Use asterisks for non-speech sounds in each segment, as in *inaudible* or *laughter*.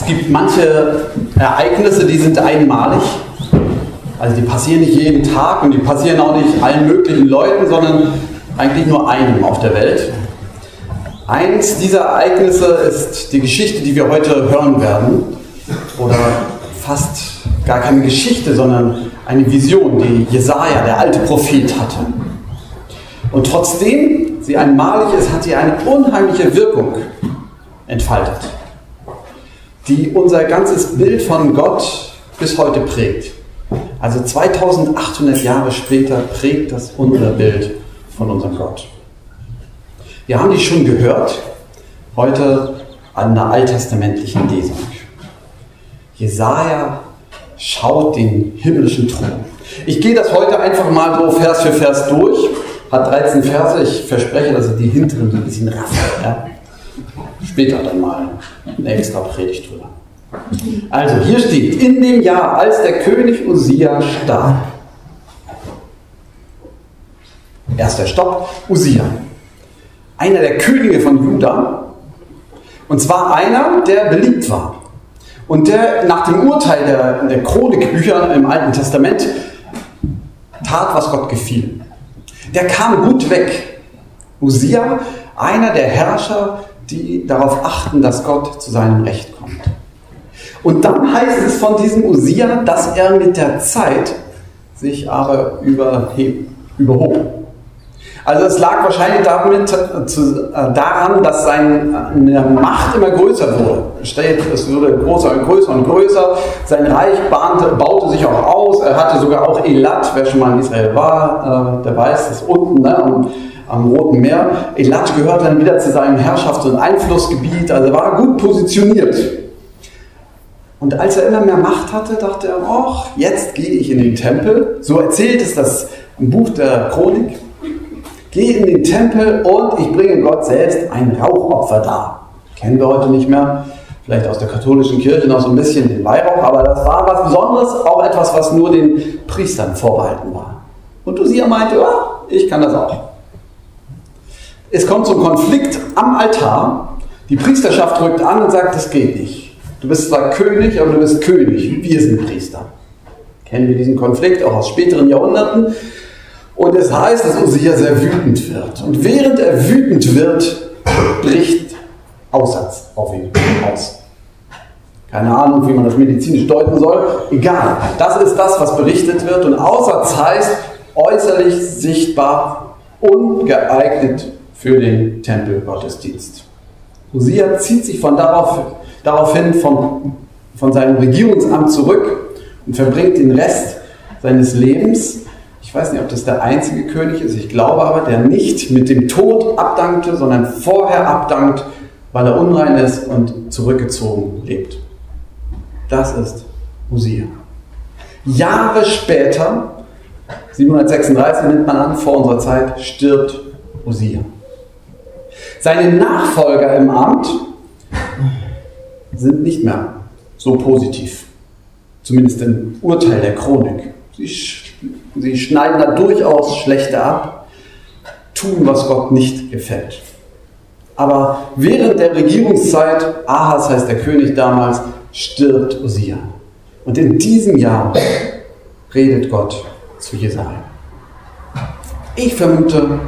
Es gibt manche Ereignisse, die sind einmalig. Also die passieren nicht jeden Tag und die passieren auch nicht allen möglichen Leuten, sondern eigentlich nur einem auf der Welt. Eins dieser Ereignisse ist die Geschichte, die wir heute hören werden. Oder fast gar keine Geschichte, sondern eine Vision, die Jesaja, der alte Prophet, hatte. Und trotzdem sie einmalig ist, hat sie eine unheimliche Wirkung entfaltet, die unser ganzes Bild von Gott bis heute prägt. Also 2800 Jahre später prägt das unser Bild von unserem Gott. Wir haben die schon gehört, heute an der alttestamentlichen Lesung. Jesaja schaut den himmlischen Thron. Ich gehe das heute einfach mal so Vers für Vers durch. Hat 13 Verse. Ich verspreche, dass ich die hinteren ein bisschen raffe. Ja? Später dann mal eine extra Predigt drüber. Also hier steht, in dem Jahr, als der König Usia starb. Erster Stopp, Usia. Einer der Könige von Juda. Und zwar einer, der beliebt war. Und der nach dem Urteil der, der Chronikbücher im Alten Testament tat, was Gott gefiel. Der kam gut weg. Usia, einer der Herrscher, die darauf achten, dass Gott zu seinem Recht kommt. Und dann heißt es von diesem Usia, dass er mit der Zeit sich aber überheb, überhob. Also es lag wahrscheinlich damit, äh, zu, äh, daran, dass seine Macht immer größer wurde. Es steht, es wurde größer und größer und größer. Sein Reich bahnte, baute sich auch aus. Er hatte sogar auch Elat, wer schon mal in Israel war, äh, der weiß, das unten ne, am, am Roten Meer. Elat gehört dann wieder zu seinem Herrschafts- und Einflussgebiet, also war gut positioniert. Und als er immer mehr Macht hatte, dachte er, ach, jetzt gehe ich in den Tempel. So erzählt es das im Buch der Chronik. Gehe in den Tempel und ich bringe Gott selbst ein Rauchopfer dar. Kennen wir heute nicht mehr. Vielleicht aus der katholischen Kirche noch so ein bisschen den Weihrauch, aber das war was Besonderes, auch etwas, was nur den Priestern vorbehalten war. Und Usia meinte, ja, ich kann das auch. Es kommt zum Konflikt am Altar. Die Priesterschaft rückt an und sagt, das geht nicht. Du bist zwar König, aber du bist König. Wir sind Priester. Kennen wir diesen Konflikt auch aus späteren Jahrhunderten. Und es heißt, dass Usia sehr wütend wird. Und während er wütend wird, bricht Aussatz auf ihn aus. Keine Ahnung, wie man das medizinisch deuten soll. Egal. Das ist das, was berichtet wird. Und Aussatz heißt äußerlich sichtbar ungeeignet für den Tempelgottesdienst. Usia zieht sich von darauf, daraufhin von, von seinem Regierungsamt zurück und verbringt den Rest seines Lebens ich weiß nicht, ob das der einzige König ist, ich glaube aber, der nicht mit dem Tod abdankte, sondern vorher abdankt, weil er unrein ist und zurückgezogen lebt. Das ist Usia. Jahre später, 736 nimmt man an, vor unserer Zeit, stirbt Usia. Seine Nachfolger im Amt sind nicht mehr so positiv, zumindest im Urteil der Chronik. Sie Sie schneiden da durchaus schlechter ab, tun, was Gott nicht gefällt. Aber während der Regierungszeit, Ahas heißt der König damals, stirbt Usia. Und in diesem Jahr redet Gott zu Jesaja. Ich vermute,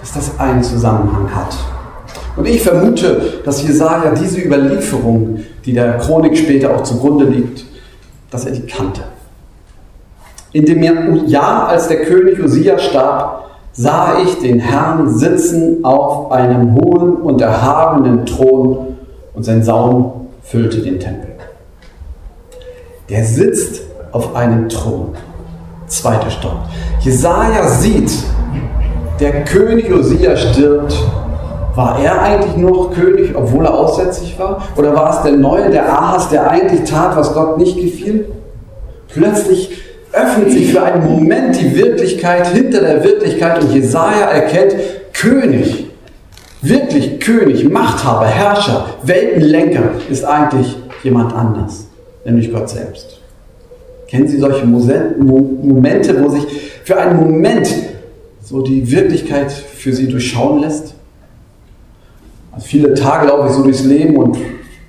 dass das einen Zusammenhang hat. Und ich vermute, dass Jesaja diese Überlieferung, die der Chronik später auch zugrunde liegt, dass er die kannte. In dem Jahr, als der König Usia starb, sah ich den Herrn sitzen auf einem hohen und erhabenen Thron und sein Saum füllte den Tempel. Der sitzt auf einem Thron. Zweiter Stopp. Jesaja sieht, der König Usia stirbt. War er eigentlich noch König, obwohl er aussätzlich war? Oder war es der Neue, der Ahas, der eigentlich tat, was Gott nicht gefiel? Plötzlich öffnet sich für einen Moment die Wirklichkeit hinter der Wirklichkeit und Jesaja erkennt König, wirklich König, Machthaber, Herrscher, Weltenlenker ist eigentlich jemand anders, nämlich Gott selbst. Kennen Sie solche Momente, wo sich für einen Moment so die Wirklichkeit für Sie durchschauen lässt? Also viele Tage laufe ich so durchs Leben und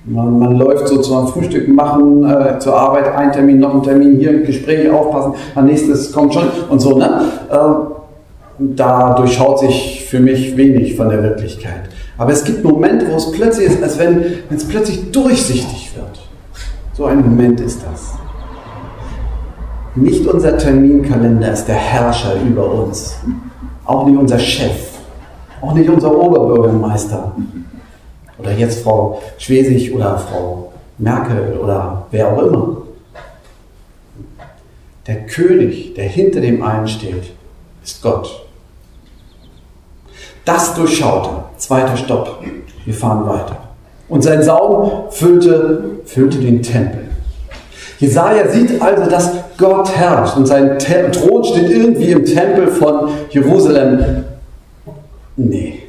Man, man läuft so zum Frühstück machen, äh, zur Arbeit, ein Termin, noch ein Termin, hier Gespräche aufpassen, am nächstes kommt schon und so. Ne? Ähm, da durchschaut sich für mich wenig von der Wirklichkeit. Aber es gibt Momente, wo es plötzlich ist, als wenn es plötzlich durchsichtig wird. So ein Moment ist das. Nicht unser Terminkalender ist der Herrscher über uns. Auch nicht unser Chef. Auch nicht unser Oberbürgermeister. Oder jetzt Frau Schwesig oder Frau Merkel oder wer auch immer. Der König, der hinter dem einen steht, ist Gott. Das durchschaute. Zweiter Stopp. Wir fahren weiter. Und sein Saum füllte, füllte den Tempel. Jesaja sieht also, dass Gott herrscht und sein Thron steht irgendwie im Tempel von Jerusalem. Nee,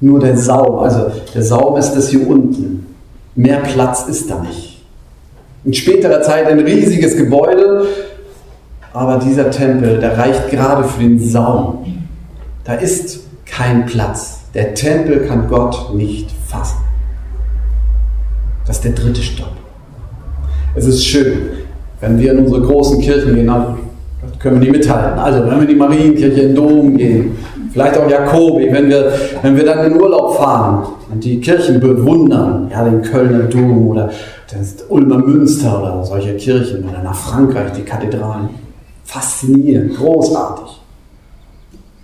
nur der Saum, also der Saum ist das hier unten. Mehr Platz ist da nicht. In späterer Zeit ein riesiges Gebäude, aber dieser Tempel, der reicht gerade für den Saum. Da ist kein Platz. Der Tempel kann Gott nicht fassen. Das ist der dritte Stopp. Es ist schön, wenn wir in unsere großen Kirchen gehen, können wir nicht mithalten. Also wenn wir in die Marienkirche, in den Dom gehen, vielleicht auch Jakobi, wenn wir, wenn wir dann in Urlaub fahren und die Kirchen bewundern, ja, den Kölner Dom oder das Ulmer Münster oder solche Kirchen oder nach Frankreich, die Kathedralen. Faszinierend, großartig.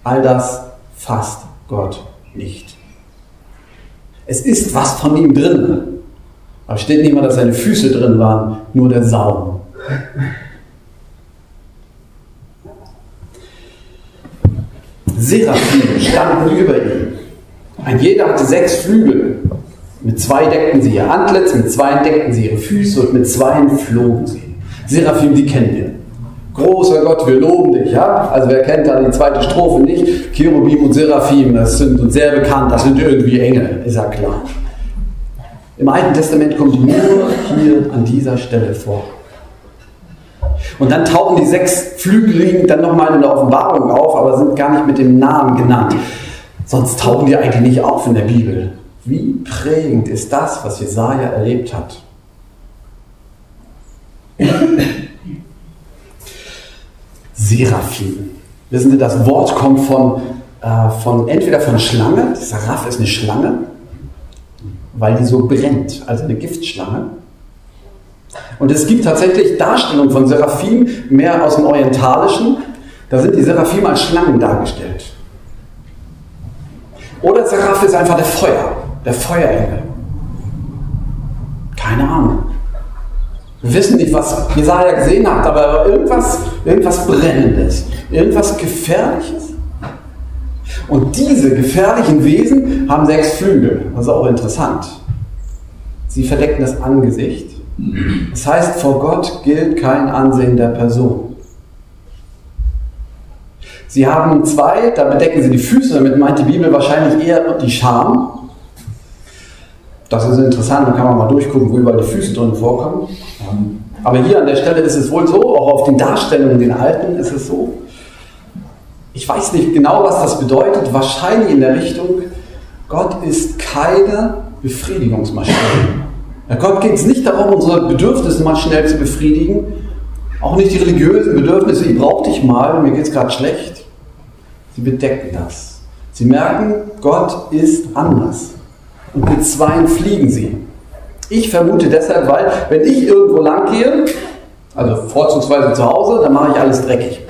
All das fasst Gott nicht. Es ist was von ihm drin. Aber steht nicht mal, dass seine Füße drin waren, nur der Saum. Seraphim standen über ihm. Ein jeder hatte sechs Flügel. Mit zwei deckten sie ihr Antlitz, mit zwei deckten sie ihre Füße und mit zwei flogen sie. Seraphim, die kennen wir. Großer Gott, wir loben dich. Ja? Also wer kennt da die zweite Strophe nicht? Cherubim und Seraphim, das sind uns sehr bekannt, das sind irgendwie Engel, ist ja klar. Im Alten Testament kommt nur hier an dieser Stelle vor. Und dann tauchen die sechs Flügeligen dann nochmal in der Offenbarung auf, aber sind gar nicht mit dem Namen genannt. Sonst tauchen die eigentlich nicht auf in der Bibel. Wie prägend ist das, was Jesaja erlebt hat? Seraphim. Wissen Sie, das Wort kommt von, äh, von entweder von Schlange, Seraph ist eine Schlange, weil die so brennt, also eine Giftschlange. Und es gibt tatsächlich Darstellungen von Seraphim, mehr aus dem Orientalischen. Da sind die Seraphim als Schlangen dargestellt. Oder Seraph ist einfach der Feuer, der Feuerengel. Keine Ahnung. Wir wissen nicht, was Jesaja gesehen hat, aber irgendwas, irgendwas Brennendes, irgendwas Gefährliches. Und diese gefährlichen Wesen haben sechs Flügel. Das ist auch interessant. Sie verdecken das Angesicht. Das heißt, vor Gott gilt kein Ansehen der Person. Sie haben zwei, da bedecken sie die Füße, damit meint die Bibel wahrscheinlich eher die Scham. Das ist interessant, da kann man mal durchgucken, wo überall die Füße drin vorkommen. Aber hier an der Stelle ist es wohl so, auch auf den Darstellungen, den alten, ist es so, ich weiß nicht genau, was das bedeutet, wahrscheinlich in der Richtung, Gott ist keine Befriedigungsmaschine. Ja, Gott geht es nicht darum, unsere Bedürfnisse mal schnell zu befriedigen, auch nicht die religiösen Bedürfnisse, ich brauche dich mal, mir geht es gerade schlecht. Sie bedecken das. Sie merken, Gott ist anders. Und mit zweien fliegen sie. Ich vermute deshalb, weil, wenn ich irgendwo lang gehe, also vorzugsweise zu Hause, dann mache ich alles dreckig.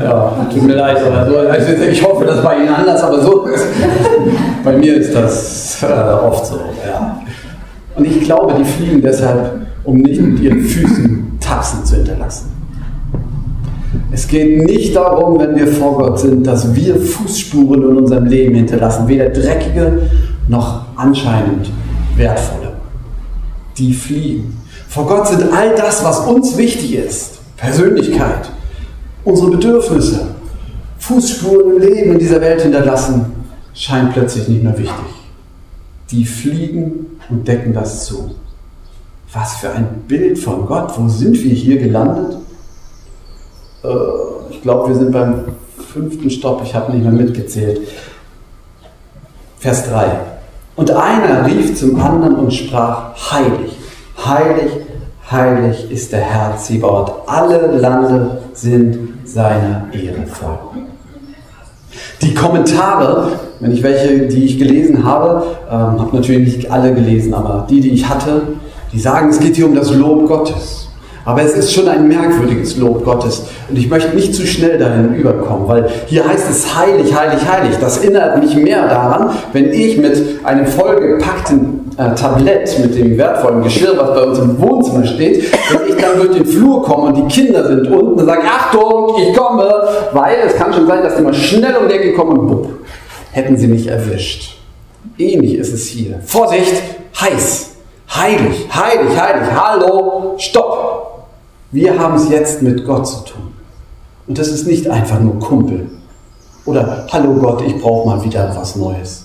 Ja, tut mir leid, aber so, also ich hoffe, das bei Ihnen anders, aber so, *laughs* bei mir ist das äh, oft so. Ja. Und ich glaube, die fliegen deshalb, um nicht mit ihren Füßen Tapsen zu hinterlassen. Es geht nicht darum, wenn wir vor Gott sind, dass wir Fußspuren in unserem Leben hinterlassen, weder dreckige noch anscheinend wertvolle. Die fliegen. Vor Gott sind all das, was uns wichtig ist, Persönlichkeit, unsere Bedürfnisse, Fußspuren im Leben in dieser Welt hinterlassen, scheint plötzlich nicht mehr wichtig. Die fliegen und decken das zu. Was für ein Bild von Gott. Wo sind wir hier gelandet? Äh, ich glaube, wir sind beim fünften Stopp. Ich habe nicht mehr mitgezählt. Vers 3. Und einer rief zum anderen und sprach, heilig, heilig, heilig ist der Herr Zebaoth. Alle Lande sind seiner Ehre voll. Die Kommentare, wenn ich welche, die ich gelesen habe, ähm, habe natürlich nicht alle gelesen, aber die, die ich hatte, die sagen, es geht hier um das Lob Gottes. Aber es ist schon ein merkwürdiges Lob Gottes. Und ich möchte nicht zu schnell dahin überkommen, weil hier heißt es heilig, heilig, heilig. Das erinnert mich mehr daran, wenn ich mit einem vollgepackten äh, Tablett, mit dem wertvollen Geschirr, was bei uns im Wohnzimmer steht, wenn ich dann durch den Flur komme und die Kinder sind unten und sagen, Achtung, ich komme, weil es kann schon sein, dass die mal schnell um die Ecke kommen und bupp, hätten sie mich erwischt. Ähnlich ist es hier. Vorsicht, heiß. Heilig, heilig, heilig, hallo, stopp. Wir haben es jetzt mit Gott zu tun. Und das ist nicht einfach nur Kumpel. Oder Hallo Gott, ich brauche mal wieder was Neues.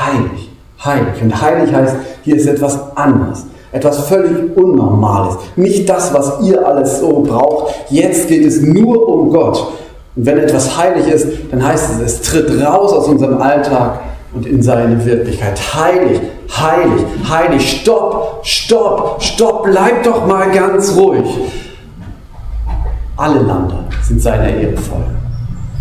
Heilig, heilig. Und heilig heißt, hier ist etwas anderes. Etwas völlig Unnormales. Nicht das, was ihr alles so braucht. Jetzt geht es nur um Gott. Und wenn etwas heilig ist, dann heißt es, es tritt raus aus unserem Alltag und in seine Wirklichkeit. Heilig, heilig, heilig. Stopp, stopp, stopp, bleib doch mal ganz ruhig. Alle Lande sind seiner Ehre voll.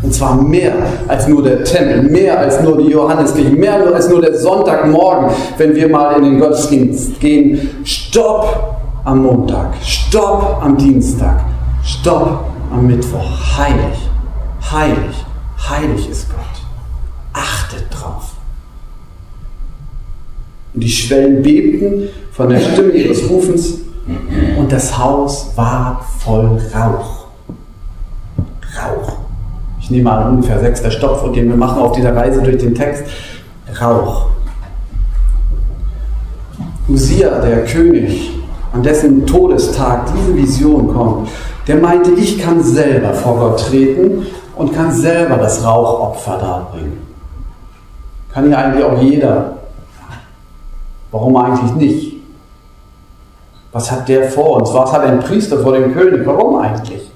Und zwar mehr als nur der Tempel, mehr als nur die Johanneskirche, mehr als nur der Sonntagmorgen, wenn wir mal in den Gottesdienst gehen. Stopp am Montag, stopp am Dienstag, stopp am Mittwoch. Heilig, heilig, heilig ist Gott. Achtet drauf. Und die Schwellen bebten von der Stimme ihres Rufens und das Haus war voll Rauch. Rauch. Ich nehme an, ungefähr sechster Stopp, den wir machen auf dieser Reise durch den Text. Rauch. Usia, der König, an dessen Todestag diese Vision kommt, der meinte, ich kann selber vor Gott treten und kann selber das Rauchopfer darbringen. Kann ja eigentlich auch jeder. Warum eigentlich nicht? Was hat der vor uns? Was hat ein Priester vor dem König? Warum eigentlich?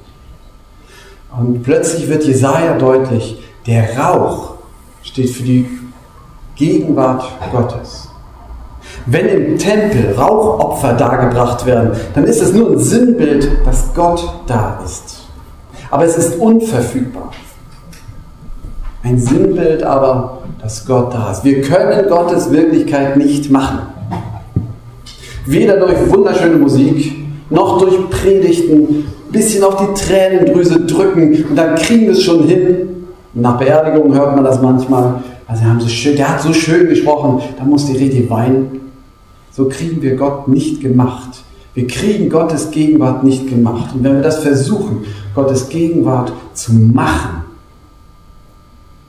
Und plötzlich wird Jesaja deutlich, der Rauch steht für die Gegenwart Gottes. Wenn im Tempel Rauchopfer dargebracht werden, dann ist es nur ein Sinnbild, dass Gott da ist. Aber es ist unverfügbar. Ein Sinnbild aber, dass Gott da ist. Wir können Gottes Wirklichkeit nicht machen. Weder durch wunderschöne Musik, noch durch Predigten, bisschen auf die Tränendrüse drücken und dann kriegen wir es schon hin. nach Beerdigung hört man das manchmal. Also haben so schön, der hat so schön gesprochen, da muss die Rede weinen. So kriegen wir Gott nicht gemacht. Wir kriegen Gottes Gegenwart nicht gemacht. Und wenn wir das versuchen, Gottes Gegenwart zu machen,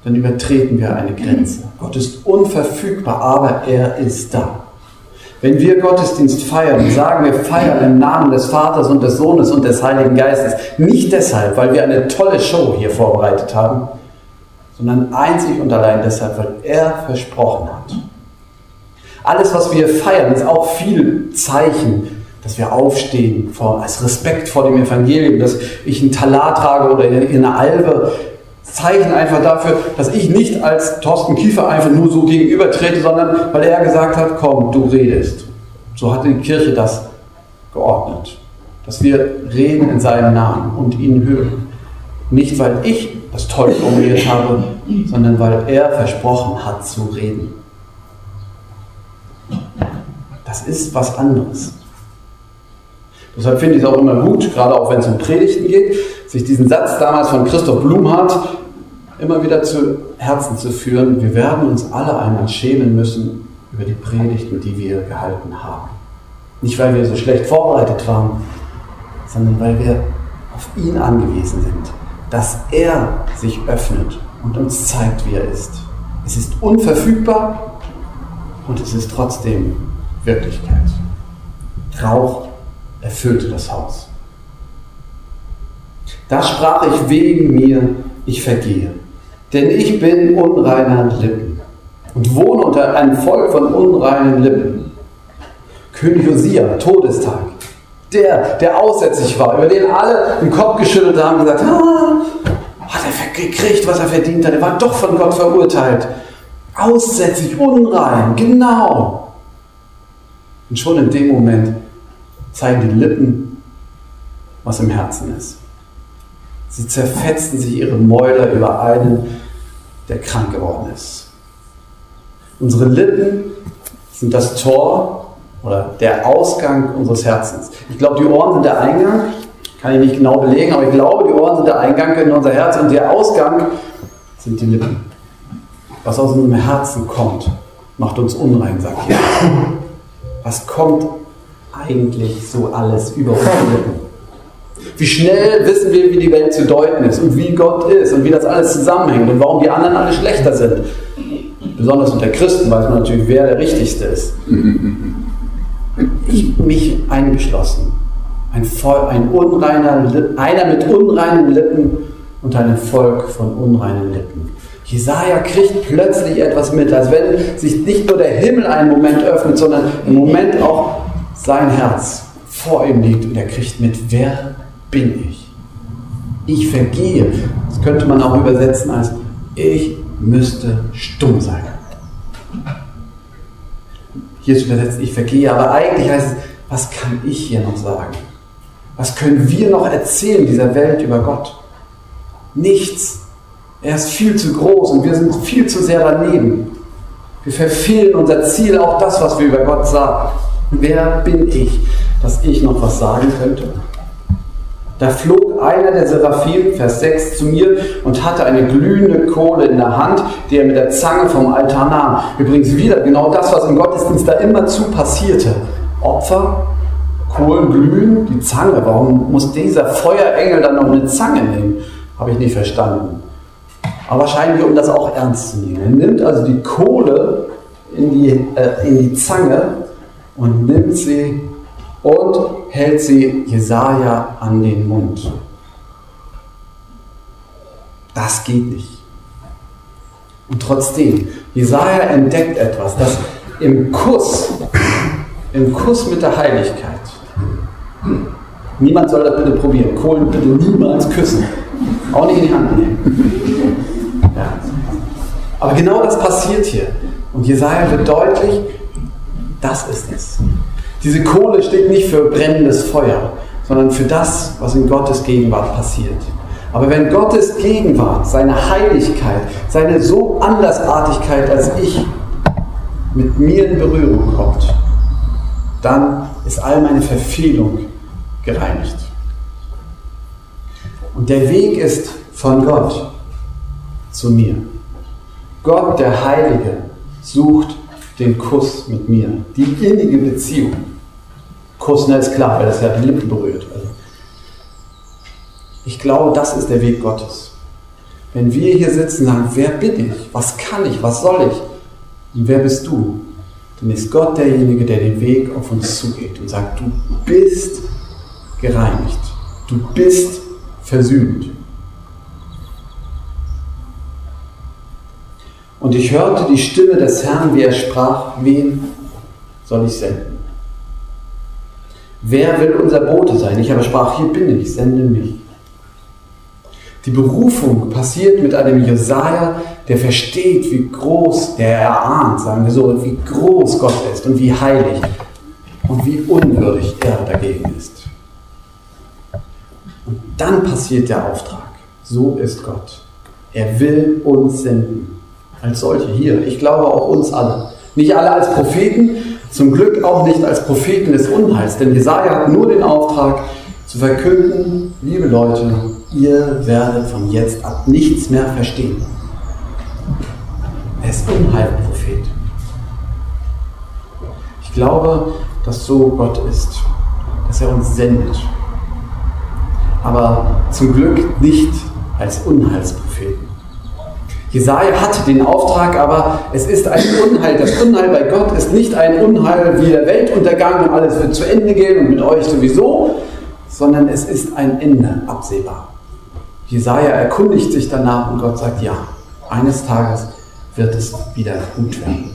dann übertreten wir eine Grenze. Gott ist unverfügbar, aber er ist da. Wenn wir Gottesdienst feiern, sagen wir feiern im Namen des Vaters und des Sohnes und des Heiligen Geistes. Nicht deshalb, weil wir eine tolle Show hier vorbereitet haben, sondern einzig und allein deshalb, weil er versprochen hat. Alles, was wir feiern, ist auch viel Zeichen, dass wir aufstehen vor, als Respekt vor dem Evangelium, dass ich einen Talar trage oder eine Albe, Zeichen einfach dafür, dass ich nicht als Thorsten Kiefer einfach nur so gegenübertrete, sondern weil er gesagt hat, komm, du redest. So hat die Kirche das geordnet. Dass wir reden in seinem Namen und ihn hören. Nicht, weil ich das toll formuliert habe, sondern weil er versprochen hat zu reden. Das ist was anderes. Deshalb finde ich es auch immer gut, gerade auch wenn es um Predigten geht, sich diesen Satz damals von Christoph Blumhardt immer wieder zu Herzen zu führen. Wir werden uns alle einmal schämen müssen über die Predigten, die wir gehalten haben. Nicht, weil wir so schlecht vorbereitet waren, sondern weil wir auf ihn angewiesen sind, dass er sich öffnet und uns zeigt, wie er ist. Es ist unverfügbar und es ist trotzdem Wirklichkeit. Rauch erfüllte das Haus. Da sprach ich wegen mir, ich vergehe denn ich bin unreiner Lippen und wohne unter einem Volk von unreinen Lippen. König Josia, Todestag, der, der aussätzlich war, über den alle den Kopf geschüttelt haben und gesagt, ah, hat er gekriegt, was er verdient hat, er war doch von Gott verurteilt. aussätzig, unrein, genau. Und schon in dem Moment zeigen die Lippen, was im Herzen ist. Sie zerfetzen sich ihre Mäuler über einen, der krank geworden ist. Unsere Lippen sind das Tor oder der Ausgang unseres Herzens. Ich glaube, die Ohren sind der Eingang, kann ich nicht genau belegen, aber ich glaube, die Ohren sind der Eingang in unser Herz und der Ausgang sind die Lippen. Was aus unserem Herzen kommt, macht uns unrein, sagt Jesus. Was kommt eigentlich so alles über unsere Lippen? Wie schnell wissen wir, wie die Welt zu deuten ist und wie Gott ist und wie das alles zusammenhängt und warum die anderen alle schlechter sind. Besonders unter Christen weiß man natürlich, wer der Richtigste ist. Ich, mich eingeschlossen. Ein, Volk, ein unreiner, einer mit unreinen Lippen und ein Volk von unreinen Lippen. Jesaja kriegt plötzlich etwas mit, als wenn sich nicht nur der Himmel einen Moment öffnet, sondern im Moment auch sein Herz vor ihm liegt und er kriegt mit, wer bin ich? Ich vergehe. Das könnte man auch übersetzen als ich müsste stumm sein. Hier ist übersetzt, ich vergehe, aber eigentlich heißt es, was kann ich hier noch sagen? Was können wir noch erzählen dieser Welt über Gott? Nichts. Er ist viel zu groß und wir sind viel zu sehr daneben. Wir verfehlen unser Ziel, auch das, was wir über Gott sagen. Wer bin ich, dass ich noch was sagen könnte? Da flog einer der Seraphim, Vers 6, zu mir und hatte eine glühende Kohle in der Hand, die er mit der Zange vom Altar nahm. Übrigens wieder genau das, was im Gottesdienst da immer zu passierte. Opfer, Kohlen glühen, die Zange. Warum muss dieser Feuerengel dann noch eine Zange nehmen? Habe ich nicht verstanden. Aber wahrscheinlich, um das auch ernst zu nehmen. Er nimmt also die Kohle in die, äh, in die Zange und nimmt sie und hält sie Jesaja an den Mund. Das geht nicht. Und trotzdem, Jesaja entdeckt etwas, das im Kuss, im Kuss mit der Heiligkeit, niemand soll das bitte probieren, Kohlen bitte niemals küssen, auch nicht in die Hand nehmen. Ja. Aber genau das passiert hier. Und Jesaja wird deutlich, das ist es. Diese Kohle steht nicht für brennendes Feuer, sondern für das, was in Gottes Gegenwart passiert. Aber wenn Gottes Gegenwart, seine Heiligkeit, seine so Andersartigkeit als ich mit mir in Berührung kommt, dann ist all meine Verfehlung gereinigt. Und der Weg ist von Gott zu mir. Gott, der Heilige, sucht den Kuss mit mir, die innige Beziehung. Kuss, ne, ist klar, weil das ja die Lippen berührt. Also ich glaube, das ist der Weg Gottes. Wenn wir hier sitzen und sagen, wer bin ich? Was kann ich? Was soll ich? Und wer bist du? Dann ist Gott derjenige, der den Weg auf uns zugeht und sagt, du bist gereinigt. Du bist versöhnt. Und ich hörte die Stimme des Herrn, wie er sprach, wen soll ich senden? Wer will unser Bote sein? Ich aber sprach, hier bin ich, sende mich. Die Berufung passiert mit einem Jesaja, der versteht, wie groß, der erahnt, sagen wir so, wie groß Gott ist und wie heilig und wie unwürdig er dagegen ist. Und dann passiert der Auftrag. So ist Gott. Er will uns senden als solche hier. Ich glaube auch uns alle. Nicht alle als Propheten, zum Glück auch nicht als Propheten des Unheils, denn Jesaja hat nur den Auftrag zu verkünden, liebe Leute, ihr werdet von jetzt ab nichts mehr verstehen. Er ist Unheilprophet. Ich glaube, dass so Gott ist, dass er uns sendet. Aber zum Glück nicht als Unheilspropheten. Jesaja hat den Auftrag, aber es ist ein Unheil. Das Unheil bei Gott ist nicht ein Unheil wie der Weltuntergang und alles wird zu Ende gehen und mit euch sowieso, sondern es ist ein Ende absehbar. Jesaja erkundigt sich danach und Gott sagt: Ja, eines Tages wird es wieder gut werden.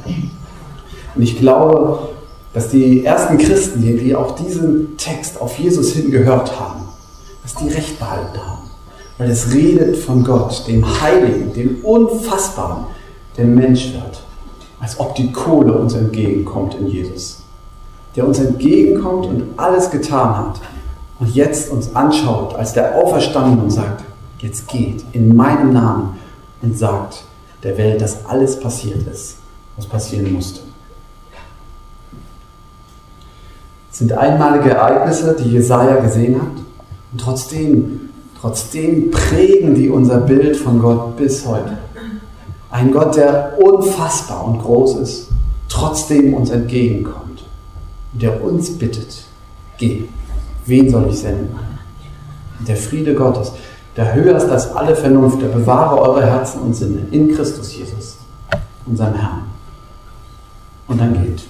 Und ich glaube, dass die ersten Christen, die auch diesen Text auf Jesus hingehört haben, dass die Recht behalten haben weil es redet von Gott, dem Heiligen, dem Unfassbaren, der Mensch wird. als ob die Kohle uns entgegenkommt in Jesus. Der uns entgegenkommt und alles getan hat und jetzt uns anschaut als der Auferstandene und sagt, jetzt geht in meinem Namen und sagt der Welt, dass alles passiert ist, was passieren musste. Es sind einmalige Ereignisse, die Jesaja gesehen hat und trotzdem, trotzdem prägen die unser Bild von Gott bis heute. Ein Gott, der unfassbar und groß ist, trotzdem uns entgegenkommt und der uns bittet, geh, wen soll ich senden? Der Friede Gottes, der höher ist als alle Vernunft, der bewahre eure Herzen und Sinne in Christus Jesus, unserem Herrn. Und dann geht.